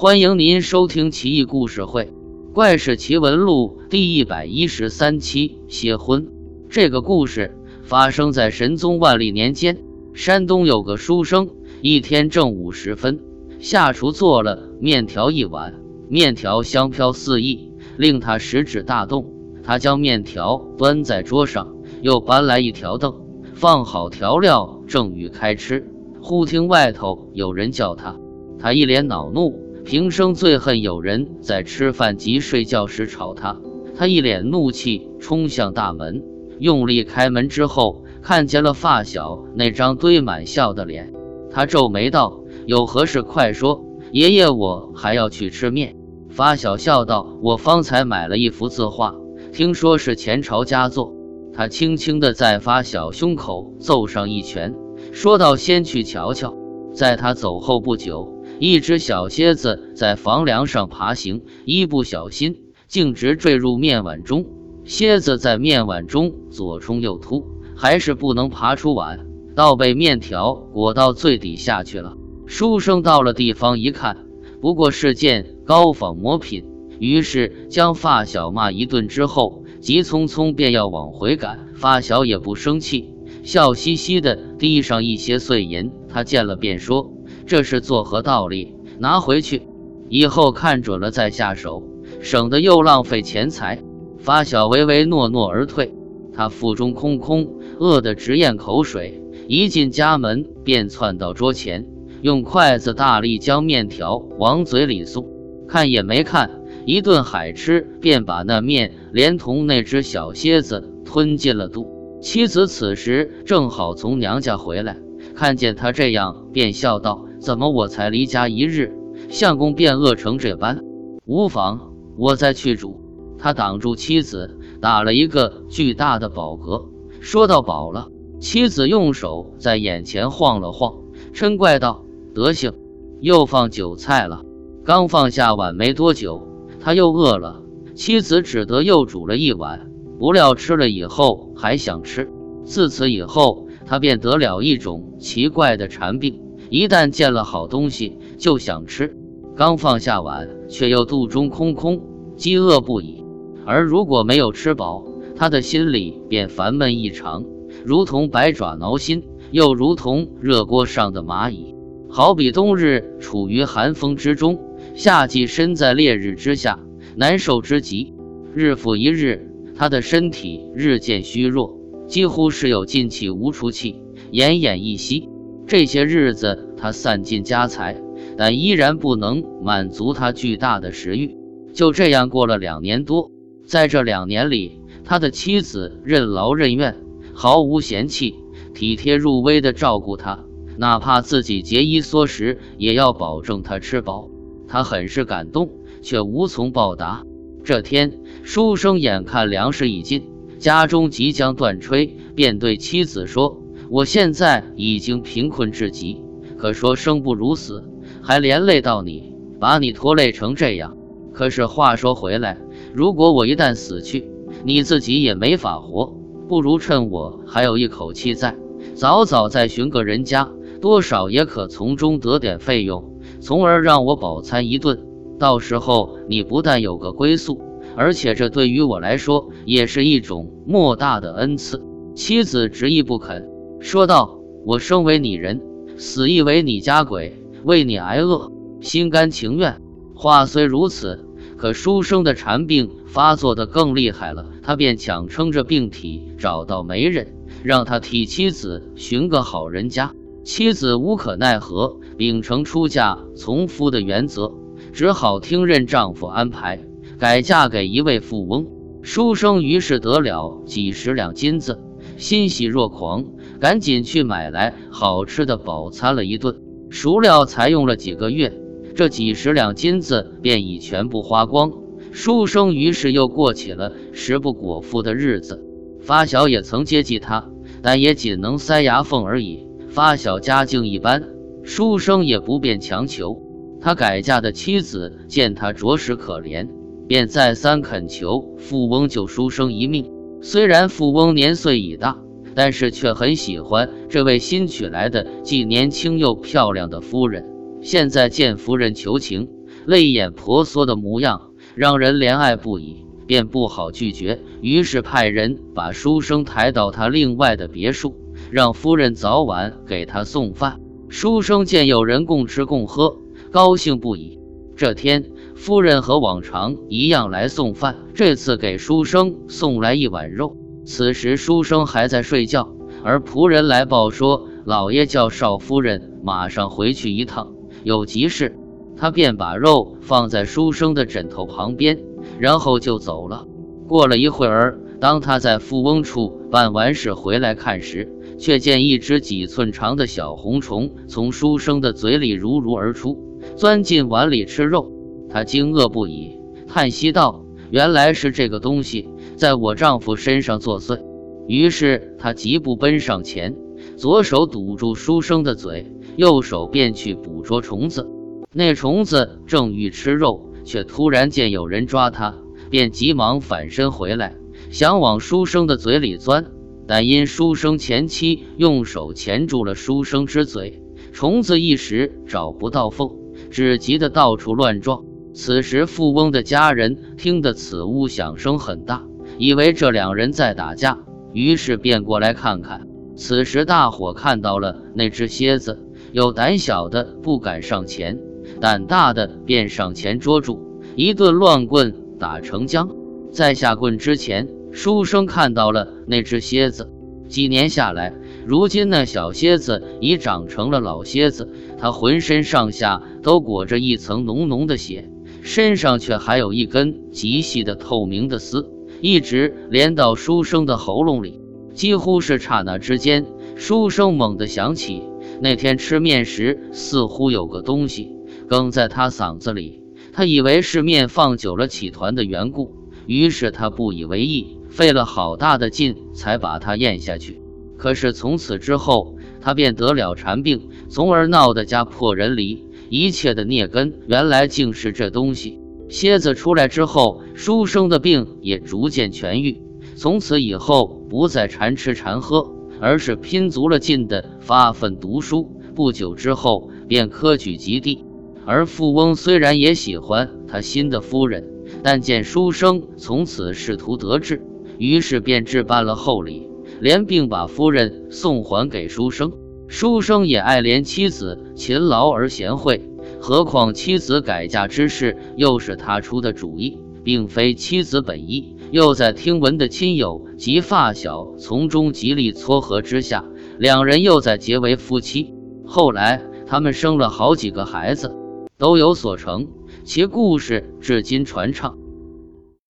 欢迎您收听《奇异故事会·怪事奇闻录》第一百一十三期。邪婚。这个故事发生在神宗万历年间，山东有个书生，一天正午时分，下厨做了面条一碗，面条香飘四溢，令他食指大动。他将面条端在桌上，又搬来一条凳，放好调料，正欲开吃。忽听外头有人叫他，他一脸恼怒，平生最恨有人在吃饭及睡觉时吵他。他一脸怒气，冲向大门，用力开门之后，看见了发小那张堆满笑的脸。他皱眉道：“有何事？快说，爷爷我还要去吃面。”发小笑道：“我方才买了一幅字画，听说是前朝佳作。”他轻轻地在发小胸口揍上一拳。说道：“先去瞧瞧。”在他走后不久，一只小蝎子在房梁上爬行，一不小心径直坠入面碗中。蝎子在面碗中左冲右突，还是不能爬出碗，倒被面条裹到最底下去了。书生到了地方一看，不过是件高仿磨品，于是将发小骂一顿之后，急匆匆便要往回赶。发小也不生气。笑嘻嘻的递上一些碎银，他见了便说：“这是作何道理？拿回去，以后看准了再下手，省得又浪费钱财。”发小唯唯诺诺而退。他腹中空空，饿得直咽口水，一进家门便窜到桌前，用筷子大力将面条往嘴里送，看也没看，一顿海吃，便把那面连同那只小蝎子吞进了肚。妻子此时正好从娘家回来，看见他这样，便笑道：“怎么我才离家一日，相公便饿成这般？无妨，我再去煮。”他挡住妻子，打了一个巨大的饱嗝，说到：“饱了。”妻子用手在眼前晃了晃，嗔怪道：“德行，又放韭菜了。”刚放下碗没多久，他又饿了，妻子只得又煮了一碗。不料吃了以后还想吃，自此以后他便得了一种奇怪的馋病，一旦见了好东西就想吃。刚放下碗，却又肚中空空，饥饿不已。而如果没有吃饱，他的心里便烦闷异常，如同百爪挠心，又如同热锅上的蚂蚁，好比冬日处于寒风之中，夏季身在烈日之下，难受之极。日复一日。他的身体日渐虚弱，几乎是有进气无出气，奄奄一息。这些日子，他散尽家财，但依然不能满足他巨大的食欲。就这样过了两年多，在这两年里，他的妻子任劳任怨，毫无嫌弃，体贴入微地照顾他，哪怕自己节衣缩食，也要保证他吃饱。他很是感动，却无从报答。这天，书生眼看粮食已尽，家中即将断炊，便对妻子说：“我现在已经贫困至极，可说生不如死，还连累到你，把你拖累成这样。可是话说回来，如果我一旦死去，你自己也没法活，不如趁我还有一口气在，早早再寻个人家，多少也可从中得点费用，从而让我饱餐一顿。”到时候你不但有个归宿，而且这对于我来说也是一种莫大的恩赐。妻子执意不肯，说道：“我生为你人，死亦为你家鬼，为你挨饿，心甘情愿。”话虽如此，可书生的馋病发作的更厉害了，他便强撑着病体找到媒人，让他替妻子寻个好人家。妻子无可奈何，秉承出嫁从夫的原则。只好听任丈夫安排，改嫁给一位富翁。书生于是得了几十两金子，欣喜若狂，赶紧去买来好吃的饱餐了一顿。孰料才用了几个月，这几十两金子便已全部花光。书生于是又过起了食不果腹的日子。发小也曾接济他，但也仅能塞牙缝而已。发小家境一般，书生也不便强求。他改嫁的妻子见他着实可怜，便再三恳求富翁救书生一命。虽然富翁年岁已大，但是却很喜欢这位新娶来的既年轻又漂亮的夫人。现在见夫人求情，泪眼婆娑的模样，让人怜爱不已，便不好拒绝。于是派人把书生抬到他另外的别墅，让夫人早晚给他送饭。书生见有人共吃共喝，高兴不已。这天，夫人和往常一样来送饭，这次给书生送来一碗肉。此时书生还在睡觉，而仆人来报说，老爷叫少夫人马上回去一趟，有急事。他便把肉放在书生的枕头旁边，然后就走了。过了一会儿，当他在富翁处办完事回来看时，却见一只几寸长的小红虫从书生的嘴里如如而出。钻进碗里吃肉，他惊愕不已，叹息道：“原来是这个东西在我丈夫身上作祟。”于是他急步奔上前，左手堵住书生的嘴，右手便去捕捉虫子。那虫子正欲吃肉，却突然见有人抓他，便急忙反身回来，想往书生的嘴里钻，但因书生前妻用手钳住了书生之嘴，虫子一时找不到缝。只急得到处乱撞。此时，富翁的家人听得此屋响声很大，以为这两人在打架，于是便过来看看。此时，大伙看到了那只蝎子，有胆小的不敢上前，胆大的便上前捉住，一顿乱棍打成浆。在下棍之前，书生看到了那只蝎子。几年下来，如今那小蝎子已长成了老蝎子，它浑身上下都裹着一层浓浓的血，身上却还有一根极细的透明的丝，一直连到书生的喉咙里。几乎是刹那之间，书生猛地想起那天吃面时，似乎有个东西哽在他嗓子里，他以为是面放久了起团的缘故，于是他不以为意。费了好大的劲才把它咽下去，可是从此之后，他便得了馋病，从而闹得家破人离。一切的孽根，原来竟是这东西。蝎子出来之后，书生的病也逐渐痊愈，从此以后不再馋吃馋喝，而是拼足了劲的发奋读书。不久之后，便科举及第。而富翁虽然也喜欢他新的夫人，但见书生从此仕途得志。于是便置办了厚礼，连并把夫人送还给书生。书生也爱怜妻子勤劳而贤惠，何况妻子改嫁之事又是他出的主意，并非妻子本意。又在听闻的亲友及发小从中极力撮合之下，两人又在结为夫妻。后来他们生了好几个孩子，都有所成，其故事至今传唱。